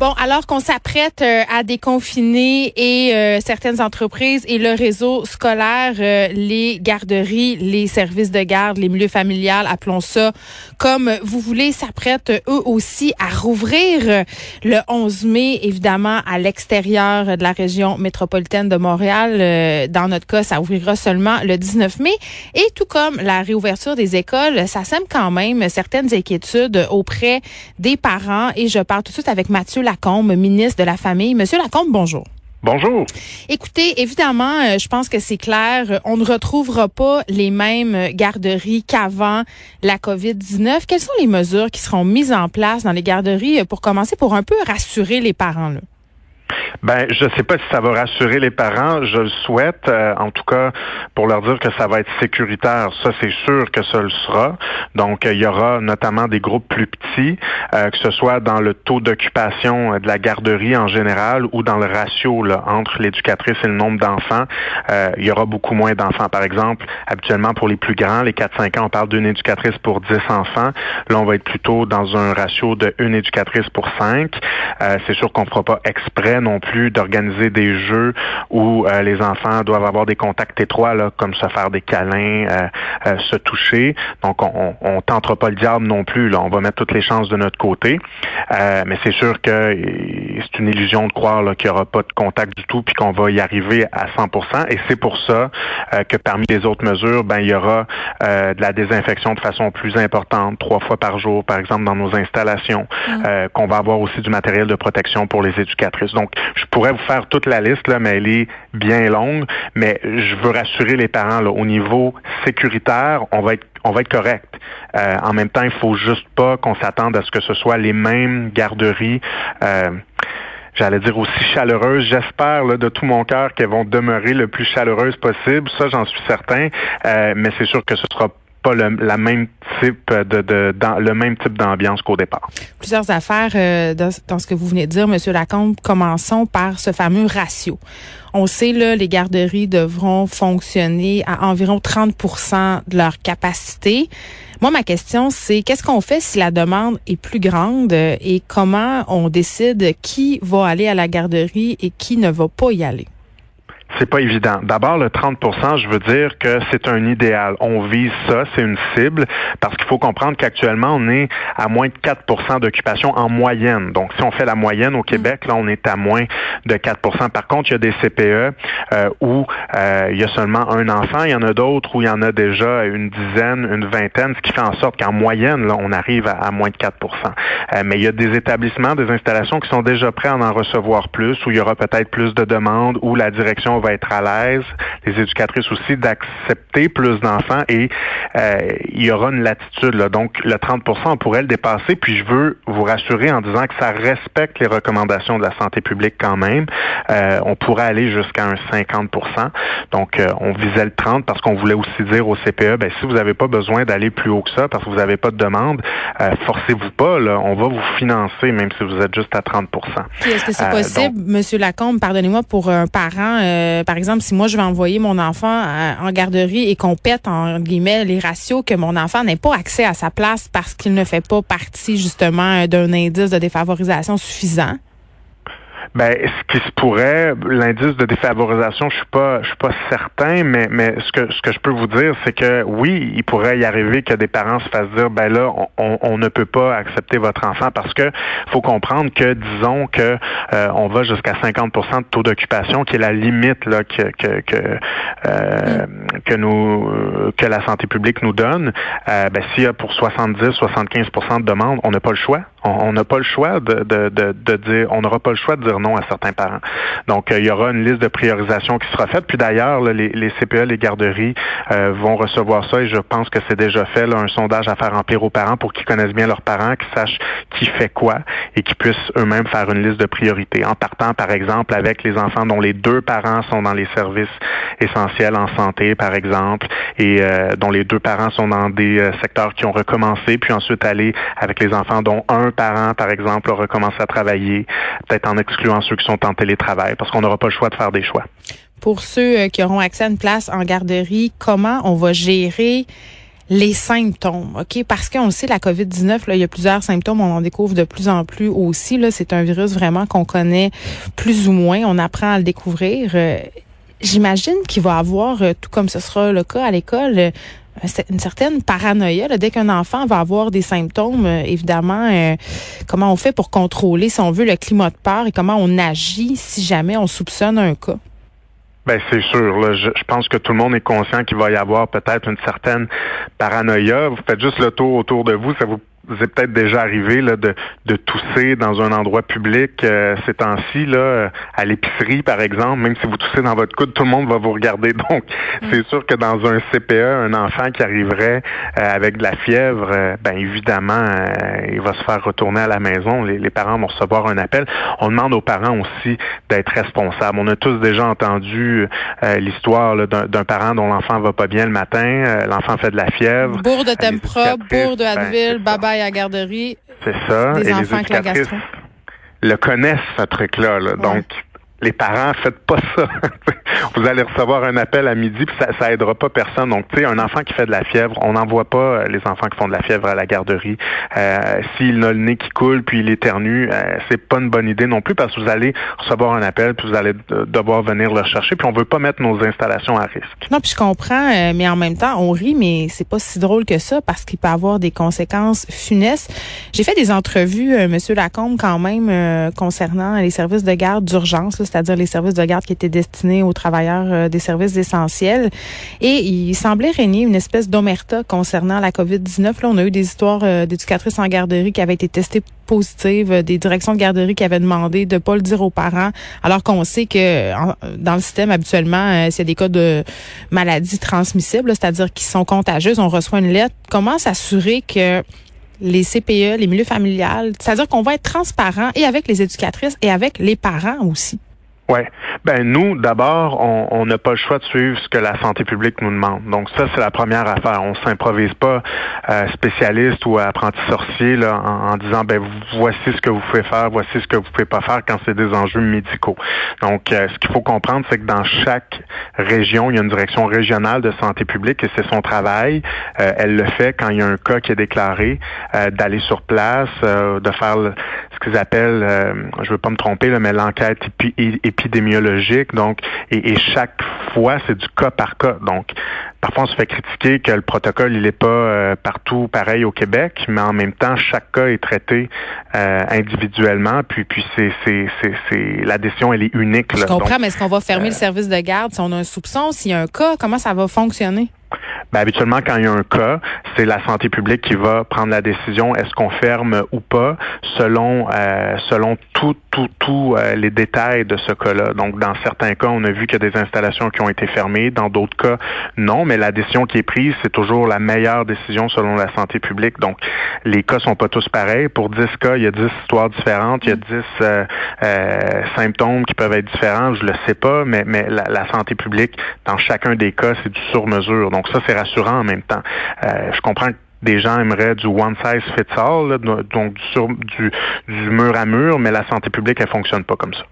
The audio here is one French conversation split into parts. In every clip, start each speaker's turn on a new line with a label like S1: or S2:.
S1: Bon, alors qu'on s'apprête euh, à déconfiner et euh, certaines entreprises et le réseau scolaire, euh, les garderies, les services de garde, les milieux familiales, appelons ça comme vous voulez, s'apprêtent eux aussi à rouvrir le 11 mai, évidemment à l'extérieur de la région métropolitaine de Montréal. dans notre cas, ça ouvrira seulement le 19 mai. Et tout comme la réouverture des écoles, ça sème quand même certaines inquiétudes auprès des parents. Et je parle tout de suite avec Mathieu Lacombe, ministre de la Famille. Monsieur Lacombe, bonjour.
S2: Bonjour.
S1: Écoutez, évidemment, euh, je pense que c'est clair, on ne retrouvera pas les mêmes garderies qu'avant la COVID-19. Quelles sont les mesures qui seront mises en place dans les garderies pour commencer, pour un peu rassurer les parents? Là?
S2: Ben, je sais pas si ça va rassurer les parents. Je le souhaite, euh, en tout cas, pour leur dire que ça va être sécuritaire. Ça, c'est sûr que ça le sera. Donc, il y aura notamment des groupes plus petits, euh, que ce soit dans le taux d'occupation de la garderie en général ou dans le ratio là, entre l'éducatrice et le nombre d'enfants. Euh, il y aura beaucoup moins d'enfants. Par exemple, habituellement pour les plus grands, les 4-5 ans, on parle d'une éducatrice pour 10 enfants. Là, on va être plutôt dans un ratio de une éducatrice pour 5. c'est sûr qu'on ne fera pas exprès non plus d'organiser des jeux où euh, les enfants doivent avoir des contacts étroits, là, comme se faire des câlins, euh, euh, se toucher. Donc, on, on, tentera pas le diable non plus. Là. On va mettre toutes les chances de notre côté. mais c'est sûr que c'est une illusion de croire qu'il n'y aura pas de contact du tout puis qu'on va y arriver à 100% Et c'est pour ça que parmi les autres mesures, ben il y aura de la désinfection de façon plus importante, trois fois par jour, par exemple, dans nos installations, mmh. qu'on va avoir aussi du matériel de protection pour les éducatrices. Donc, je pourrais vous faire toute la liste, là, mais elle est bien longue. Mais je veux rassurer les parents, là, au niveau sécuritaire, on va être on va être correct. Euh, en même temps, il faut juste pas qu'on s'attende à ce que ce soit les mêmes garderies. Euh, j'allais dire aussi chaleureuses. J'espère de tout mon cœur qu'elles vont demeurer le plus chaleureuses possible. Ça, j'en suis certain. Euh, mais c'est sûr que ce sera pas le même type de, le même type d'ambiance qu'au départ.
S1: Plusieurs affaires euh, dans, dans, ce que vous venez de dire, Monsieur Lacombe. Commençons par ce fameux ratio. On sait là, les garderies devront fonctionner à environ 30% de leur capacité. Moi, ma question, c'est qu'est-ce qu'on fait si la demande est plus grande et comment on décide qui va aller à la garderie et qui ne va pas y aller?
S2: C'est pas évident. D'abord, le 30% je veux dire que c'est un idéal. On vise ça, c'est une cible, parce qu'il faut comprendre qu'actuellement, on est à moins de 4% d'occupation en moyenne. Donc, si on fait la moyenne au Québec, là, on est à moins de 4% Par contre, il y a des CPE euh, où euh, il y a seulement un enfant. Il y en a d'autres où il y en a déjà une dizaine, une vingtaine, ce qui fait en sorte qu'en moyenne, là, on arrive à, moins de 4% euh, Mais il y a des établissements, des installations qui sont déjà prêts à en recevoir plus, où il y aura peut-être plus de demandes, où la direction va être à l'aise, les éducatrices aussi, d'accepter plus d'enfants et euh, il y aura une latitude. Là. Donc, le 30 on pourrait le dépasser. Puis, je veux vous rassurer en disant que ça respecte les recommandations de la santé publique quand même. Euh, on pourrait aller jusqu'à un 50% Donc, euh, on visait le 30 parce qu'on voulait aussi dire au CPE, ben, si vous n'avez pas besoin d'aller plus haut que ça parce que vous n'avez pas de demande, forcez-vous pas. Là, on va vous financer même si vous êtes juste à 30
S1: Est-ce que c'est possible, Monsieur Lacombe, pardonnez-moi, pour un parent euh, par exemple, si moi je vais envoyer mon enfant en garderie et qu'on pète en guillemets les ratios que mon enfant n'ait pas accès à sa place parce qu'il ne fait pas partie justement d'un indice de défavorisation suffisant.
S2: Ben, ce qui se pourrait, l'indice de défavorisation, je suis pas, je suis pas certain, mais mais ce que ce que je peux vous dire, c'est que oui, il pourrait y arriver que des parents se fassent dire, ben là, on, on ne peut pas accepter votre enfant parce que faut comprendre que disons que euh, on va jusqu'à 50% de taux d'occupation, qui est la limite là que que que, euh, que nous que la santé publique nous donne. Euh, ben s'il y a pour 70-75% de demandes, on n'a pas le choix. On n'a pas le choix de, de, de, de dire, on n'aura pas le choix de dire à certains parents. Donc, il y aura une liste de priorisation qui sera faite. Puis d'ailleurs, les, les, CPE, les garderies vont recevoir ça et je pense que c'est déjà fait, là, un sondage à faire remplir aux parents pour qu'ils connaissent bien leurs parents, qu'ils sachent qui fait quoi et qu'ils puissent eux-mêmes faire une liste de priorités. En partant, par exemple, avec les enfants dont les deux parents sont dans les services essentiels en santé, par exemple, et euh, dont les deux parents sont dans des euh, secteurs qui ont recommencé, puis ensuite aller avec les enfants dont un parent, par exemple, a recommencé à travailler, peut-être en excluant ceux qui sont en télétravail, parce qu'on n'aura pas le choix de faire des choix.
S1: Pour ceux euh, qui auront accès à une place en garderie, comment on va gérer les symptômes, OK? Parce qu'on sait, la COVID-19, là, il y a plusieurs symptômes, on en découvre de plus en plus aussi. Là, c'est un virus vraiment qu'on connaît plus ou moins. On apprend à le découvrir. Euh, j'imagine qu'il va avoir, euh, tout comme ce sera le cas à l'école, une certaine paranoïa. Là, dès qu'un enfant va avoir des symptômes, évidemment, comment on fait pour contrôler, si on veut, le climat de peur et comment on agit si jamais on soupçonne un cas?
S2: Ben c'est sûr. Là, je, pense que tout le monde est conscient qu'il va y avoir peut-être une certaine paranoïa. Vous faites juste le tour autour de vous, ça vous vous êtes peut-être déjà arrivé là, de, de tousser dans un endroit public euh, ces temps-ci, là, à l'épicerie, par exemple, même si vous toussez dans votre coude, tout le monde va vous regarder. Donc, mm. c'est sûr que dans un CPE, un enfant qui arriverait euh, avec de la fièvre, euh, ben évidemment, il va se faire retourner à la maison. Les, les, parents vont recevoir un appel. On demande aux parents aussi d'être responsables. On a tous déjà entendu l'histoire d'un parent dont l'enfant va pas bien le matin, l'enfant fait de la fièvre.
S1: Bourre de Tempra, bourre de Advil, ben, bye à la garderie.
S2: C'est ça. et les éducatrices le connaissent, ce truc-là. Donc, les parents, faites pas ça. vous allez recevoir un appel à midi, puis ça, ça aidera pas personne. Donc, tu sais, un enfant qui fait de la fièvre, on n'envoie pas euh, les enfants qui font de la fièvre à la garderie. Euh, S'il a le nez qui coule, puis il éternue, euh, c'est pas une bonne idée non plus, parce que vous allez recevoir un appel, puis vous allez devoir venir le chercher, puis on veut pas mettre nos installations à risque.
S1: Non, puis je comprends, euh, mais en même temps, on rit, mais c'est pas si drôle que ça, parce qu'il peut avoir des conséquences funestes. J'ai fait des entrevues, Monsieur Lacombe, quand même, concernant les services de garde d'urgence c'est-à-dire les services de garde qui étaient destinés aux travailleurs euh, des services essentiels. Et il semblait régner une espèce d'omerta concernant la COVID-19. Là, on a eu des histoires euh, d'éducatrices en garderie qui avaient été testées positives, euh, des directions de garderie qui avaient demandé de pas le dire aux parents, alors qu'on sait que dans le système habituellement, s'il y a des cas de maladies transmissibles, c'est-à-dire qui sont contagieuses, on reçoit une lettre. Comment s'assurer que les CPE, les milieux familiales, c'est-à-dire qu'on va être transparent et avec les éducatrices et avec les parents aussi?
S2: Oui. Ben nous, d'abord, on n'a pas le choix de suivre ce que la santé publique nous demande. Donc ça, c'est la première affaire. On s'improvise pas euh, spécialiste ou apprenti sorcier là, en, disant ben voici ce que vous pouvez faire, voici ce que vous pouvez pas faire quand c'est des enjeux médicaux. Donc euh, ce qu'il faut comprendre, c'est que dans chaque région, il y a une direction régionale de santé publique et c'est son travail. Euh, elle le fait quand il y a un cas qui est déclaré, d'aller sur place, de faire ce qu'ils appellent, je veux pas me tromper, là, mais l'enquête et épidémiologique. Donc, et, chaque fois, c'est du cas par cas. Donc, parfois, on se fait critiquer que le protocole, il n'est pas euh, partout pareil au Québec, mais en même temps, chaque cas est traité euh, individuellement. Puis, puis c'est, c'est, c'est, la décision, elle est unique.
S1: Je comprends, mais est-ce qu'on va fermer le euh, service de garde si on a un soupçon, s'il y a un cas, comment ça va fonctionner?
S2: Ben, habituellement, quand il y a un cas, c'est la santé publique qui va prendre la décision est-ce qu'on ferme ou pas, selon euh, selon tout tout tout euh, les détails de ce cas-là. Donc, dans certains cas, on a vu qu'il y a des installations qui ont été fermées. Dans d'autres cas, non. Mais la décision qui est prise, c'est toujours la meilleure décision selon la santé publique. Donc, les cas sont pas tous pareils. Pour 10 cas, il y a 10 histoires différentes. Il y a 10 euh, euh, symptômes qui peuvent être différents. Je le sais pas, mais mais la, la santé publique, dans chacun des cas, c'est du sur-mesure. Donc, ça, c'est rassurant en même temps. Euh, je comprends des gens aimeraient du one size fits all, donc du, du, mur à mur, mais la santé publique, elle fonctionne pas comme ça.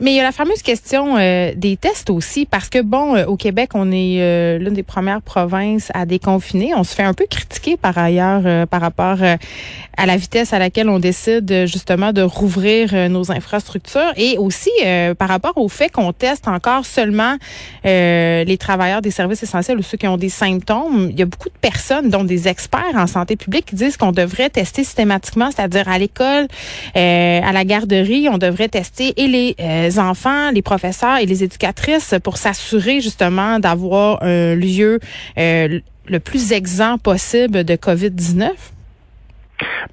S1: Mais il y a la fameuse question euh, des tests aussi, parce que bon, euh, au Québec, on est euh, l'une des premières provinces à déconfiner. On se fait un peu critiquer par ailleurs par rapport à la vitesse à laquelle on décide justement de rouvrir nos infrastructures et aussi par rapport au fait qu'on teste encore seulement les travailleurs des services essentiels ou ceux qui ont des symptômes. Il y a beaucoup de personnes, dont des experts en santé publique, qui disent qu'on devrait tester systématiquement, c'est-à-dire à, l'école, à la garderie, on devrait tester et les les enfants, les professeurs et les éducatrices pour s'assurer justement d'avoir un lieu euh, le plus exempt possible de COVID-19?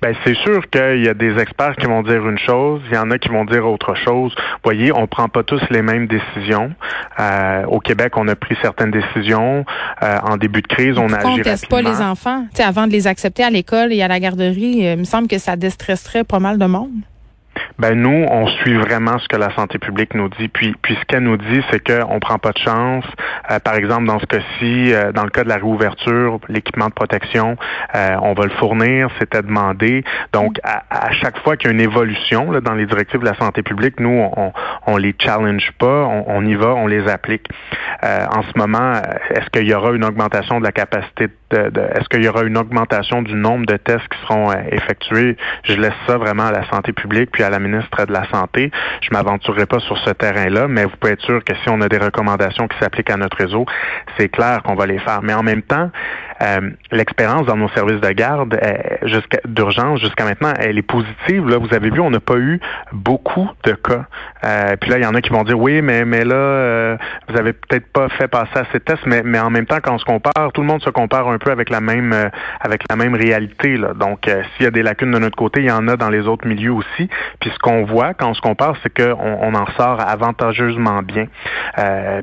S2: Ben c'est sûr qu'il y a des experts qui vont dire une chose, il y en a qui vont dire autre chose. Vous voyez, on prend pas tous les mêmes décisions. Euh, au Québec, on a pris certaines décisions euh, en début de crise, on a agi
S1: rapidement. pas les enfants, tu avant de les accepter à l'école et à la garderie. Euh, il me semble que ça déstresserait pas mal de monde.
S2: Ben nous, on suit vraiment ce que la santé publique nous dit. Puis, puis ce qu'elle nous dit, c'est qu'on prend pas de chance. Euh, par exemple, dans ce cas-ci, euh, dans le cas de la réouverture, l'équipement de protection, euh, on va le fournir, c'était demandé. Donc, à, à chaque fois qu'il y a une évolution là, dans les directives de la santé publique, nous, on, on les challenge pas, on, y va, on les applique. en ce moment, est-ce qu'il y aura une augmentation de la capacité de, est-ce qu'il y aura une augmentation du nombre de tests qui seront effectués? Je laisse ça vraiment à la santé publique puis à la ministre de la Santé. Je m'aventurerai pas sur ce terrain-là, mais vous pouvez être sûr que si on a des recommandations qui s'appliquent à notre réseau, c'est clair qu'on va les faire. Mais en même temps, euh, l'expérience dans nos services de garde jusqu'à d'urgence jusqu'à maintenant, elle est positive. Là, vous avez vu, on n'a pas eu beaucoup de cas. Euh, puis là, il y en a qui vont dire oui, mais mais là, euh, vous avez peut-être pas fait passer assez de tests, mais mais en même temps, quand on se compare, tout le monde se compare un peu avec la même avec la même réalité. Là. Donc, s'il y a des lacunes de notre côté, il y en a dans les autres milieux aussi. Puis ce qu'on voit quand on se compare, c'est qu'on on en sort avantageusement bien.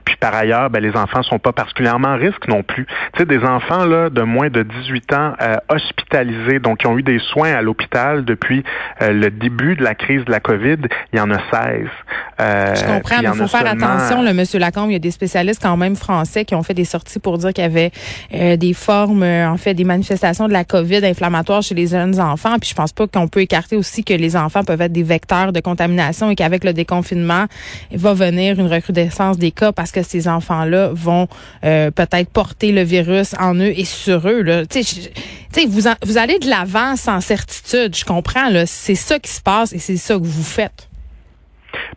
S2: puis par ailleurs, ben, les enfants sont pas particulièrement à risque non plus. Tu sais, des enfants là de moins de 18 ans euh, hospitalisés, donc qui ont eu des soins à l'hôpital depuis euh, le début de la crise de la COVID. Il y en a 16.
S1: Euh, Je comprends, mais il faut faire attention, le Monsieur Lacombe. Il y a des spécialistes quand même français qui ont fait des sorties pour dire qu'il y avait euh, des formes, en fait, des manifestations de la COVID inflammatoire chez les jeunes enfants. Puis je pense pas qu'on peut écarter aussi que les enfants peuvent être des vecteurs de contamination et qu'avec le déconfinement, il va venir une recrudescence des cas parce que ces enfants-là vont peut-être porter le virus en eux et sur eux. Là. vous, vous allez de l'avant sans certitude, je comprends. C'est ça qui se passe et c'est ça que vous faites.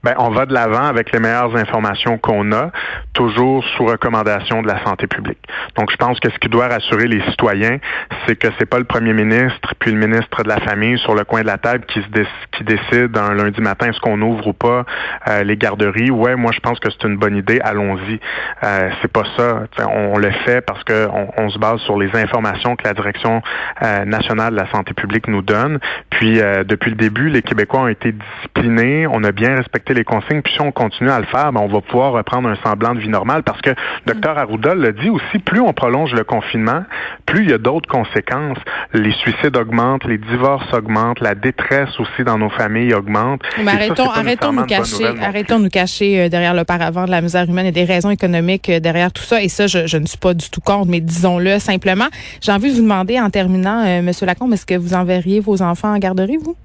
S2: Ben, on va de l'avant avec les meilleures informations qu'on a, toujours sous recommandation de la santé publique. Donc, je pense que ce qui doit rassurer les citoyens, c'est que c'est pas le premier ministre puis le ministre de la Famille sur le coin de la table qui, se qui décide un lundi matin est-ce qu'on ouvre ou pas euh, les garderies. Ouais, moi, je pense que c'est une bonne idée. Allons-y. Euh, c'est pas ça. on, le fait parce que on, se base sur les informations que la Direction euh, nationale de la santé publique nous donne. Puis, euh, depuis le début, les Québécois ont été disciplinés. On a bien respecter les consignes. Puis si on continue à le faire, ben, on va pouvoir reprendre un semblant de vie normale parce que Dr Arruda l'a dit aussi, plus on prolonge le confinement, plus il y a d'autres conséquences. Les suicides augmentent, les divorces augmentent, la détresse aussi dans nos familles augmente.
S1: Mais arrêtons, arrêtons, nous cacher, arrêtons de nous cacher derrière le paravent de la misère humaine et des raisons économiques euh, derrière tout ça. Et ça, je, ne suis pas du tout contre, mais disons-le simplement. J'ai envie de vous demander en terminant, euh, Monsieur Lacombe, est-ce que vous enverriez vos enfants en garderie, vous?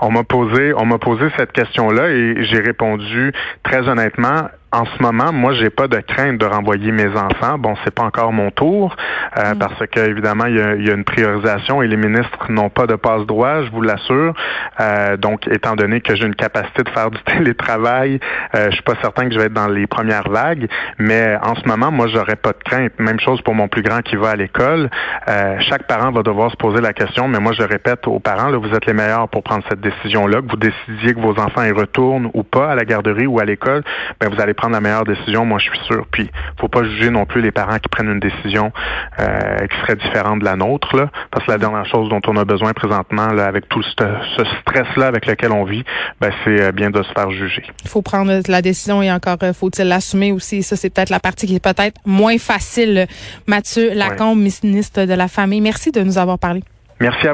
S2: On m'a posé, on m'a posé cette question-là et j'ai répondu très honnêtement en ce moment, moi, j'ai pas de crainte de renvoyer mes enfants. Bon, c'est pas encore mon tour euh, mm. parce que évidemment, il y, a, une priorisation et les ministres n'ont pas de passe droit, je vous l'assure. Euh, donc, étant donné que j'ai une capacité de faire du télétravail, euh, je suis pas certain que je vais être dans les premières vagues. Mais en ce moment, moi, j'aurais pas de crainte. Même chose pour mon plus grand qui va à l'école. Euh, chaque parent va devoir se poser la question. Mais moi, je répète aux parents, là, vous êtes les meilleurs pour prendre cette décision-là. Que vous décidiez que vos enfants y retournent ou pas à la garderie ou à l'école, ben vous allez prendre la meilleure décision, moi je suis sûr. Puis faut pas juger non plus les parents qui prennent une décision euh, qui serait différente de la nôtre, là, parce que la dernière chose dont on a besoin présentement, là, avec tout ce, stress-là avec lequel on vit, ben, c'est euh, bien de se faire juger.
S1: Il faut prendre la décision et encore euh, faut-il l'assumer aussi? Ça, c'est peut-être la partie qui est peut-être moins facile. Mathieu Lacombe, ministre de la Famille, merci de nous avoir parlé.
S2: Merci à